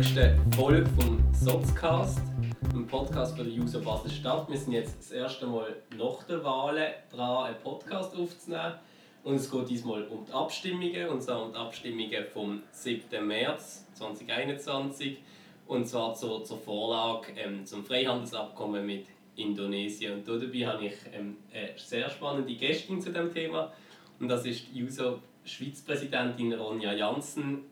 nächsten Folge vom Sotzcast, einem Podcast für die User Basel-Stadt. Wir sind jetzt das erste Mal nach der Wahl dran, einen Podcast aufzunehmen. Und es geht diesmal um die Abstimmungen, und zwar um die Abstimmungen vom 7. März 2021. Und zwar zur, zur Vorlage ähm, zum Freihandelsabkommen mit Indonesien. Und dabei habe ich ähm, eine sehr spannende Gästin zu dem Thema. Und das ist die User Schweiz-Präsidentin Ronja Janssen.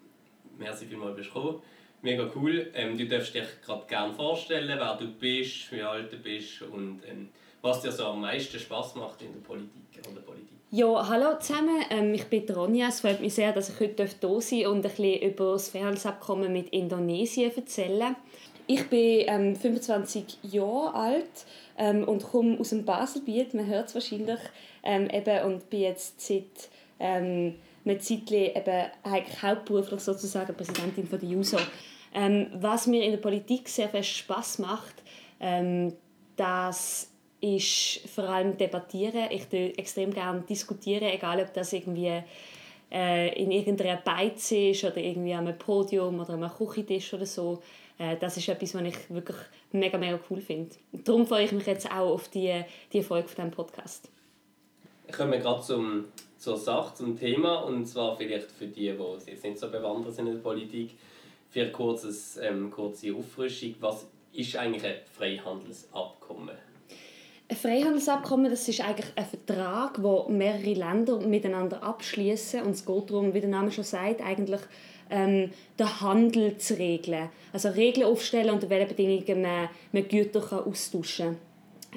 Merci vielmals, bist du gekommen. Mega cool. Ähm, du darfst dich gerade gerne vorstellen, wer du bist, wie alt du bist und ähm, was dir so am meisten Spaß macht in der Politik. An der Politik. Ja, hallo zusammen. Ähm, ich bin Ronja. Es freut mich sehr, dass ich heute hier sein und ein bisschen über das Freihandelsabkommen mit Indonesien erzählen Ich bin ähm, 25 Jahre alt ähm, und komme aus dem Baselbiet. Man hört es wahrscheinlich. Ähm, eben, und bin jetzt seit einer Zeit eben hauptberuflich sozusagen Präsidentin von der JUSO. Ähm, was mir in der Politik sehr viel Spaß macht, ähm, das ist vor allem debattieren. Ich tue extrem gerne diskutieren, egal ob das irgendwie äh, in irgendeiner Beize ist oder irgendwie am Podium oder am Küchentisch oder so. Äh, das ist etwas, was ich wirklich mega, mega cool finde. Darum freue ich mich jetzt auch auf die, die Folge von diesem Podcast. Kommen wir gerade zum, zur Sache, zum Thema und zwar vielleicht für die, die jetzt nicht so bewandert sind in der Politik, für eine kurzes, ähm, kurze Auffrischung. Was ist eigentlich ein Freihandelsabkommen? Ein Freihandelsabkommen das ist eigentlich ein Vertrag, wo mehrere Länder miteinander abschließen und es geht darum, wie der Name schon sagt, eigentlich ähm, den Handel zu regeln. Also Regeln aufstellen, unter welchen Bedingungen man, man Güter kann austauschen kann.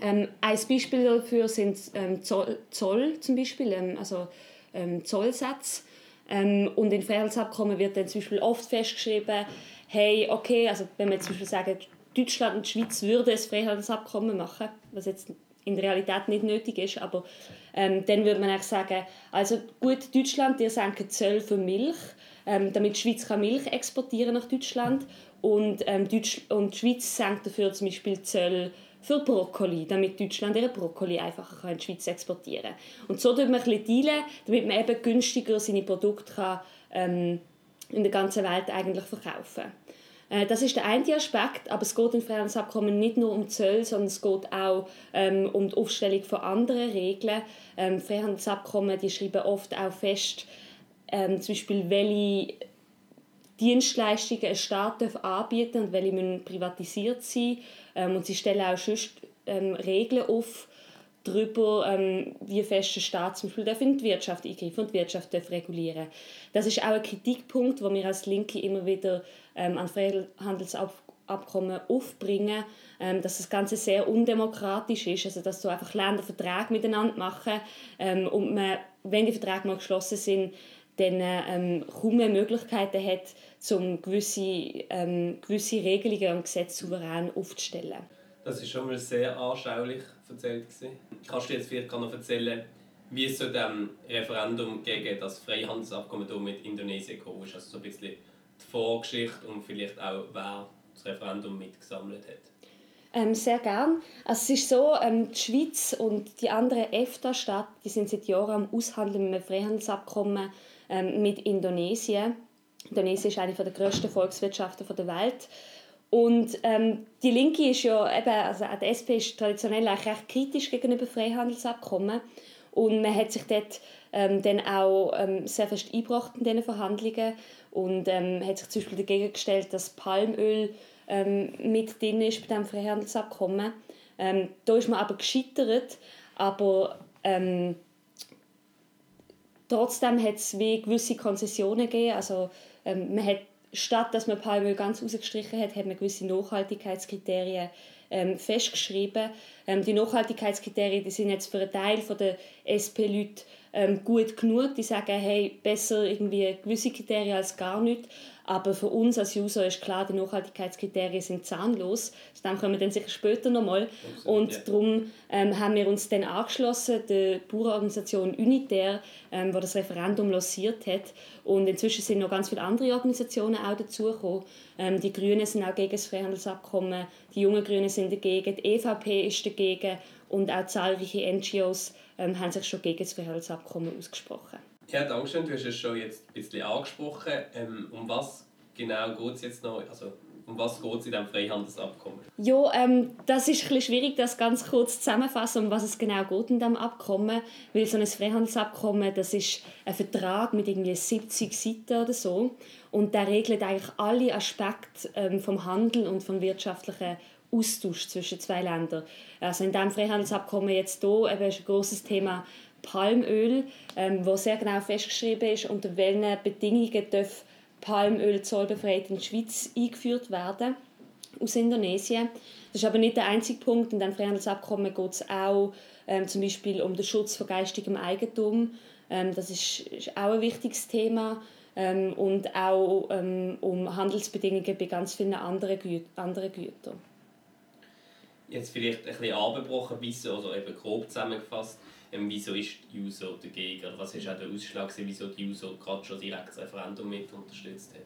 Ähm, ein Beispiel dafür sind ähm, Zoll, Zoll zum Beispiel, ähm, also ähm, Zollsätze. Ähm, und in Freihandelsabkommen wird dann zum Beispiel oft festgeschrieben, hey, okay, also wenn wir zum Beispiel sagen, Deutschland und die Schweiz würden ein Freihandelsabkommen machen, was jetzt in der Realität nicht nötig ist, aber ähm, dann würde man auch sagen, also gut, Deutschland, ihr senkt Zölle für Milch, damit die Schweiz kann Milch exportieren nach Deutschland und, Deutsch und die Schweiz senkt dafür zum Beispiel Zölle für Brokkoli, damit Deutschland ihre Brokkoli einfacher in die Schweiz exportieren kann. Und so tut man ein bisschen dealen, damit man eben günstiger seine Produkte kann, ähm, in der ganzen Welt eigentlich verkaufen kann. Äh, das ist der eine Aspekt, aber es geht im Freihandelsabkommen nicht nur um Zölle, sondern es geht auch ähm, um die Aufstellung von anderen Regeln. Ähm, Freihandelsabkommen die schreiben oft auch fest, ähm, zum Beispiel welche Dienstleistungen ein Staat darf anbieten und welche müssen privatisiert sein. Ähm, und sie stellen auch sonst ähm, Regeln auf darüber, ähm, wie fest der Staat zum Beispiel in die Wirtschaft eingreifen und die Wirtschaft regulieren. Das ist auch ein Kritikpunkt, wo wir als Linke immer wieder ähm, an Freihandelsabkommen aufbringen, ähm, dass das Ganze sehr undemokratisch ist, also dass so einfach Länder Verträge miteinander machen ähm, und man, wenn die Verträge mal geschlossen sind, dann ähm, kaum mehr Möglichkeiten hat, um gewisse, ähm, gewisse Regelungen und Gesetze souverän aufzustellen. Das ist schon mal sehr anschaulich erzählt. Gewesen. Kannst du jetzt vielleicht noch erzählen, wie es zu dem Referendum gegen das Freihandelsabkommen mit Indonesien gekommen ist? Also so ein bisschen die Vorgeschichte und vielleicht auch, wer das Referendum mitgesammelt hat. Ähm, sehr gern. Also es ist so, ähm, die Schweiz und die anderen EFTA-Staaten sind seit Jahren am Aushandeln mit einem Freihandelsabkommen ähm, mit Indonesien. Indonesien ist eine der grössten Volkswirtschaften der Welt. Und ähm, die Linke ist ja eben, also die SP ist traditionell eigentlich recht kritisch gegenüber Freihandelsabkommen. Und man hat sich dort ähm, dann auch ähm, sehr fest eingebracht in diesen Verhandlungen und ähm, hat sich zum Beispiel dagegen gestellt, dass Palmöl ähm, mit drin ist bei diesem Freihandelsabkommen. Ähm, da ist man aber gescheitert, aber trotzdem hat es gewisse Konzessionen gegeben. Also, ähm, man hat statt dass man Palmöl ganz rausgestrichen hat, hat man gewisse Nachhaltigkeitskriterien ähm, festgeschrieben. Ähm, die Nachhaltigkeitskriterien die sind jetzt für einen Teil der SP-Leute ähm, gut genug. Die sagen, hey, besser irgendwie gewisse Kriterien als gar nicht. Aber für uns als User ist klar, die Nachhaltigkeitskriterien sind zahnlos. Zu dem kommen wir dann sicher später nochmal. Und ja. darum ähm, haben wir uns dann angeschlossen, der Bauernorganisation Unitaire, ähm, die das Referendum lanciert hat. Und inzwischen sind noch ganz viele andere Organisationen auch dazugekommen. Ähm, die Grünen sind auch gegen das Freihandelsabkommen, die jungen Grünen sind dagegen, die EVP ist dagegen und auch zahlreiche NGOs ähm, haben sich schon gegen das Freihandelsabkommen ausgesprochen. Ja, danke schön. Du hast es schon jetzt ein bisschen angesprochen. Ähm, um was genau geht es jetzt noch? Also, um was geht es in diesem Freihandelsabkommen? Ja, ähm, das ist ein bisschen schwierig, das ganz kurz zusammenzufassen, um was es genau geht in diesem Abkommen. Weil so ein Freihandelsabkommen, das ist ein Vertrag mit irgendwie 70 Seiten oder so. Und der regelt eigentlich alle Aspekte ähm, vom Handel und vom wirtschaftlichen Austausch zwischen zwei Ländern. Also in diesem Freihandelsabkommen jetzt hier eben ist ein großes Thema Palmöl, ähm, wo sehr genau festgeschrieben ist, unter welchen Bedingungen darf Palmöl zollbefreit in die Schweiz eingeführt werden aus Indonesien. Das ist aber nicht der einzige Punkt. In dem Freihandelsabkommen geht es auch ähm, zum Beispiel um den Schutz von geistigem Eigentum. Ähm, das ist, ist, auch ein wichtiges Thema. Ähm, und auch ähm, um Handelsbedingungen bei ganz vielen anderen, Gü anderen Gütern. Jetzt vielleicht ein bisschen abgebrochen, wieso, oder eben grob zusammengefasst, ähm, wieso ist die USO dagegen? Oder was ist auch der Ausschlag, wieso die USO gerade schon direkt das Referendum mit unterstützt hat?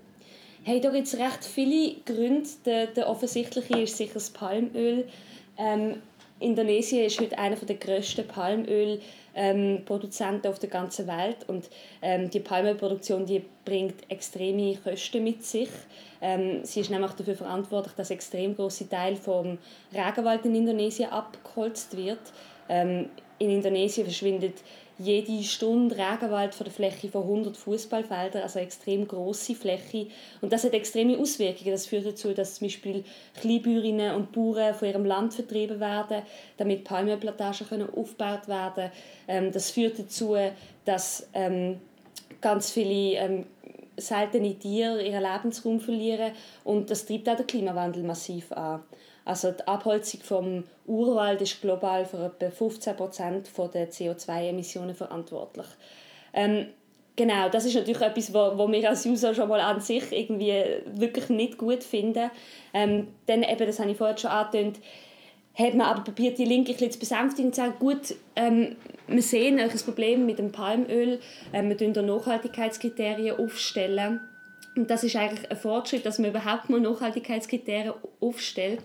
Hey, da gibt es recht viele Gründe. Der, der offensichtliche ist sicher das Palmöl. Ähm, Indonesien ist heute einer der grössten Palmölproduzenten ähm, auf der ganzen Welt und ähm, die Palmölproduktion die bringt extreme Kosten mit sich. Ähm, sie ist nämlich dafür verantwortlich, dass extrem große Teil vom Regenwald in Indonesien abgeholzt wird. Ähm, in Indonesien verschwindet jede Stunde Regenwald von der Fläche von 100 Fußballfeldern, also eine extrem große Fläche. Und das hat extreme Auswirkungen. Das führt dazu, dass zum Beispiel Kleinbäuerinnen und Bauern von ihrem Land vertrieben werden, damit Palmenplantagen können aufgebaut werden ähm, Das führt dazu, dass ähm, ganz viele ähm, seltene Tiere ihren Lebensraum verlieren und das treibt auch den Klimawandel massiv an. Also die Abholzung vom Urwald ist global für etwa 15 Prozent der CO2-Emissionen verantwortlich. Ähm, genau, das ist natürlich etwas, wo, wo wir als User schon mal an sich irgendwie wirklich nicht gut finden. Ähm, dann eben, das habe ich vorhin schon angetönt, hat man aber probiert, die Linke ein bisschen zu besänftigen und zu sagen, gut, ähm, wir sehen euch das Problem mit dem Palmöl, ähm, wir stellen Nachhaltigkeitskriterien aufstellen und das ist eigentlich ein Fortschritt, dass man überhaupt mal Nachhaltigkeitskriterien aufstellt.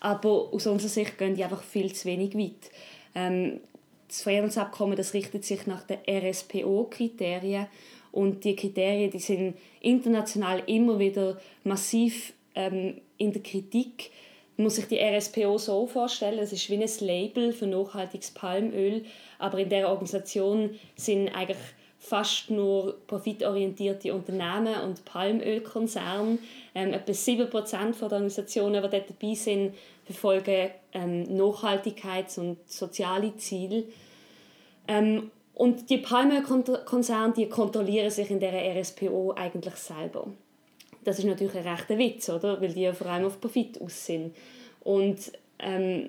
Aber aus unserer Sicht gehen die einfach viel zu wenig weit. Ähm, das Friedensabkommen das richtet sich nach den RSPO-Kriterien. Und die Kriterien die sind international immer wieder massiv ähm, in der Kritik. Man muss sich die RSPO so vorstellen, es ist wie ein Label für nachhaltiges Palmöl, aber in der Organisation sind eigentlich fast nur profitorientierte Unternehmen und Palmölkonzerne. Ähm, etwa 7% der Organisationen, die dort dabei sind, verfolgen ähm, Nachhaltigkeits- und soziale Ziele. Ähm, und die Palmölkonzerne die kontrollieren sich in der RSPO eigentlich selber. Das ist natürlich ein rechter Witz, oder? weil die ja vor allem auf Profit aus sind. Und ähm,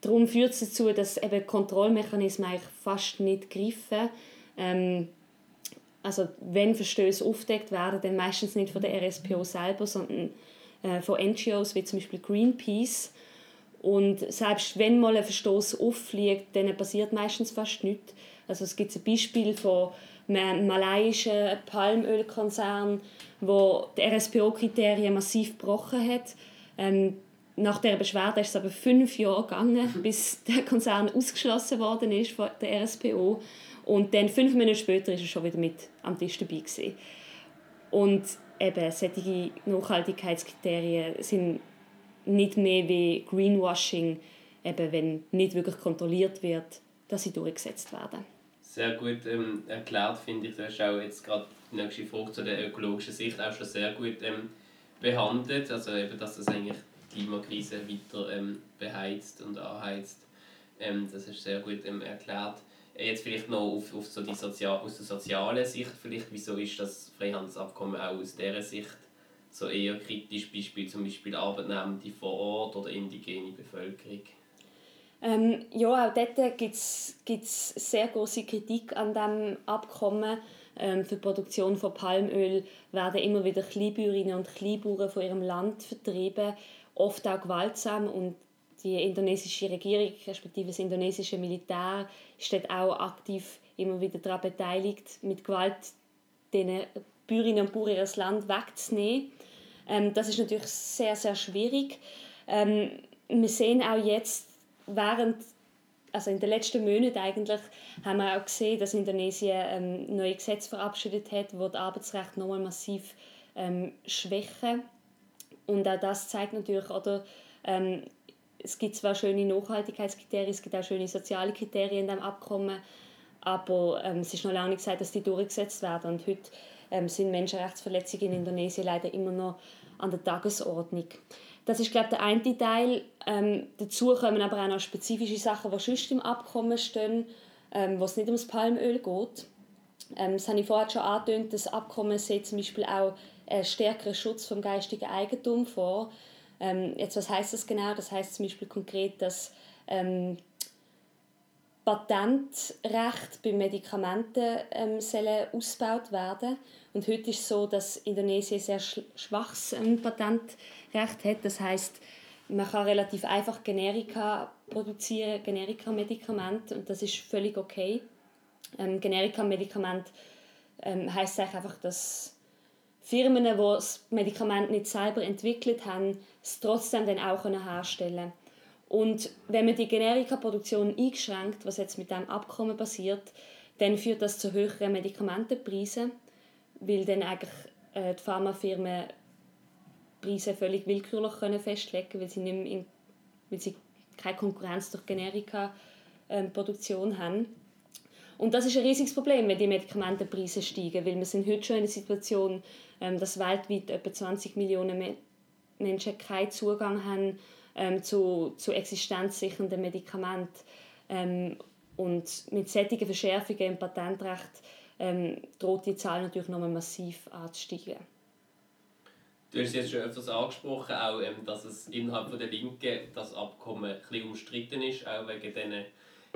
darum führt es dazu, dass eben Kontrollmechanismen eigentlich fast nicht greifen. Ähm, also wenn Verstöße aufdeckt werden, dann meistens nicht von der RSPO selber, sondern äh, von NGOs wie zum Beispiel Greenpeace. Und selbst wenn mal ein Verstoß auffliegt, dann passiert meistens fast nichts. Also es gibt ein Beispiel von einem malaiischen Palmölkonzern, wo die RSPO-Kriterien massiv gebrochen hat. Ähm, nach der Beschwerde ist es aber fünf Jahre gegangen, bis der Konzern ausgeschlossen worden ist von der RSPO. Und dann fünf Minuten später ist er schon wieder mit am Tisch dabei gewesen. Und eben solche Nachhaltigkeitskriterien sind nicht mehr wie Greenwashing, eben wenn nicht wirklich kontrolliert wird, dass sie durchgesetzt werden. Sehr gut ähm, erklärt, finde ich. Du hast auch jetzt gerade die nächste Frage zu der ökologischen Sicht auch schon sehr gut ähm, behandelt. Also eben, dass das eigentlich Klimakrise weiter ähm, beheizt und anheizt. Ähm, das ist sehr gut ähm, erklärt. Jetzt vielleicht noch auf, auf so die Sozial aus der sozialen Sicht, vielleicht, wieso ist das Freihandelsabkommen auch aus dieser Sicht so eher kritisch, Beispiel zum Beispiel Arbeitnehmende vor Ort oder indigene Bevölkerung? Ähm, ja, auch dort gibt es sehr große Kritik an diesem Abkommen. Ähm, für die Produktion von Palmöl werden immer wieder Kleinbäuerinnen und Kleinbauern von ihrem Land vertrieben, oft auch gewaltsam und die indonesische Regierung, respektive das indonesische Militär, ist dort auch aktiv immer wieder daran beteiligt, mit Gewalt den Bäuerinnen und Bauern ihr Land wegzunehmen. Ähm, das ist natürlich sehr, sehr schwierig. Ähm, wir sehen auch jetzt, während, also in den letzten Monaten eigentlich, haben wir auch gesehen, dass Indonesien ähm, neue Gesetze verabschiedet hat, wo das Arbeitsrecht nochmal massiv ähm, schwächen. Und auch das zeigt natürlich, oder, ähm, es gibt zwar schöne Nachhaltigkeitskriterien, es gibt auch schöne soziale Kriterien in diesem Abkommen, aber ähm, es ist noch lange nicht gesagt, dass die durchgesetzt werden. Und heute ähm, sind Menschenrechtsverletzungen in Indonesien leider immer noch an der Tagesordnung. Das ist, glaube ich, der eine Teil. Ähm, dazu kommen aber auch noch spezifische Sachen, die sonst im Abkommen stehen, ähm, wo es nicht ums Palmöl geht. Ähm, das habe ich vorher schon angetönt, das Abkommen sieht zum Beispiel auch einen stärkeren Schutz vom geistigen Eigentum vor. Ähm, jetzt, was heißt das genau? Das heißt zum Beispiel konkret, dass ähm, Patentrecht bei Medikamenten ähm, sollen ausgebaut werden. Und heute ist es so, dass Indonesien sehr schwaches ähm, Patentrecht hat. Das heißt, man kann relativ einfach Generika produzieren, Generika-Medikamente, und das ist völlig okay. Ähm, Generika-Medikament ähm, heißt einfach, dass Firmen, die das Medikament nicht selber entwickelt haben, es trotzdem dann auch herstellen. Und wenn man die Generika-Produktion einschränkt, was jetzt mit dem Abkommen passiert, dann führt das zu höheren Medikamentenpreisen, weil dann eigentlich äh, die Pharmafirmen Preise völlig willkürlich festlegen können, weil sie, nicht in, weil sie keine Konkurrenz durch Generika-Produktion ähm, haben. Und das ist ein riesiges Problem, wenn die Medikamentenpreise steigen, weil wir sind heute schon in der Situation, ähm, dass weltweit etwa 20 Millionen Menschen keinen Zugang haben ähm, zu, zu existenzsichernden Medikamenten. Ähm, und mit solchen Verschärfungen im Patentrecht ähm, droht die Zahl natürlich noch massiv anzusteigen. Du hast jetzt schon öfters angesprochen, auch, ähm, dass es innerhalb der Linken das Abkommen ein umstritten ist, auch wegen diesen,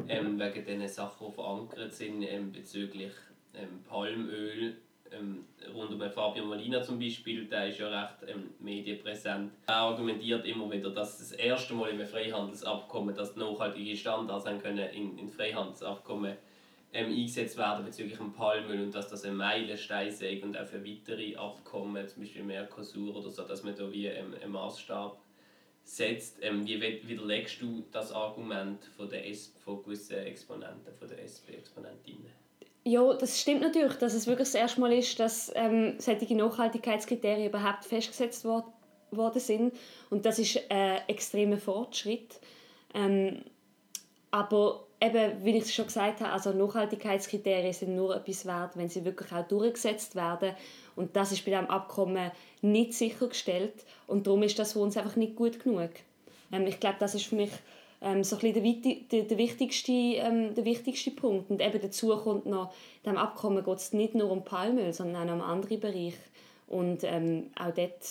ähm, wegen diesen Sachen, die verankert sind ähm, bezüglich ähm, Palmöl ähm, rund um Fabio Molina zum Beispiel, der ist ja recht ähm, medienpräsent. Er argumentiert immer wieder, dass das erste Mal im Freihandelsabkommen, dass nachhaltige Standards können in, in Freihandelsabkommen ähm, eingesetzt werden bezüglich dem Palmöl und dass das ein Meilenstein sei und auch für weitere Abkommen, zum Beispiel Mercosur oder so, dass man da wie ähm, einen Maßstab setzt. Ähm, wie widerlegst du das Argument von, der S von gewissen Exponenten, von der SP-Exponentinnen? Ja, das stimmt natürlich, dass es wirklich das erste Mal ist, dass ähm, solche Nachhaltigkeitskriterien überhaupt festgesetzt wor worden sind. Und das ist ein extremer Fortschritt. Ähm, aber eben, wie ich es schon gesagt habe, also Nachhaltigkeitskriterien sind nur etwas wert, wenn sie wirklich auch durchgesetzt werden. Und das ist bei diesem Abkommen nicht sichergestellt. Und darum ist das für uns einfach nicht gut genug. Ähm, ich glaube, das ist für mich ähm, so ein der, der, der, wichtigste, ähm, der wichtigste Punkt. Und eben dazu kommt noch, in diesem Abkommen geht es nicht nur um Palmöl, sondern auch um andere Bereiche. Und ähm, auch dort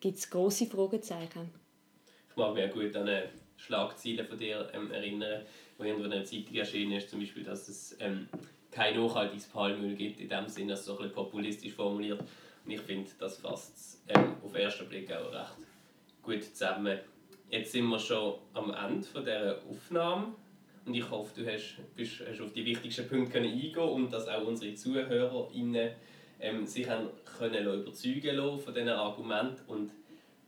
gibt es grosse Fragezeichen. Ich mag mich auch gut an eine Schlagzeile von dir ähm, erinnern, irgendwo in der Zeitung erschienen ist, zum Beispiel, dass es ähm, kein nachhaltiges Palmöl gibt, in dem Sinne, dass so ein bisschen populistisch formuliert. Und ich finde, das fasst ähm, auf den ersten Blick auch recht gut zusammen. Jetzt sind wir schon am Ende von dieser Aufnahme und ich hoffe, du hast, bist, hast auf die wichtigsten Punkte eingehen und dass auch unsere ZuhörerInnen ähm, sich haben können überzeugen lassen von diesen Argumenten und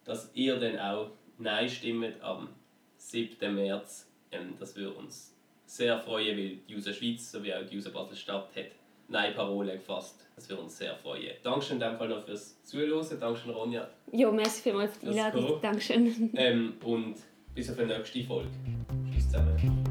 dass ihr dann auch Nein stimmt am 7. März. Ähm, das würde uns sehr freuen, weil die User Schweiz sowie auch die User Basel-Stadt hat Nein-Parole gefasst. Das würde uns sehr freuen. Dankeschön in dem Fall noch fürs Zuhören. Dankeschön, Ronja. Ja, merci vielmals für die Einladung. Dankeschön. Ähm, und bis auf die nächste Folge. Tschüss zusammen.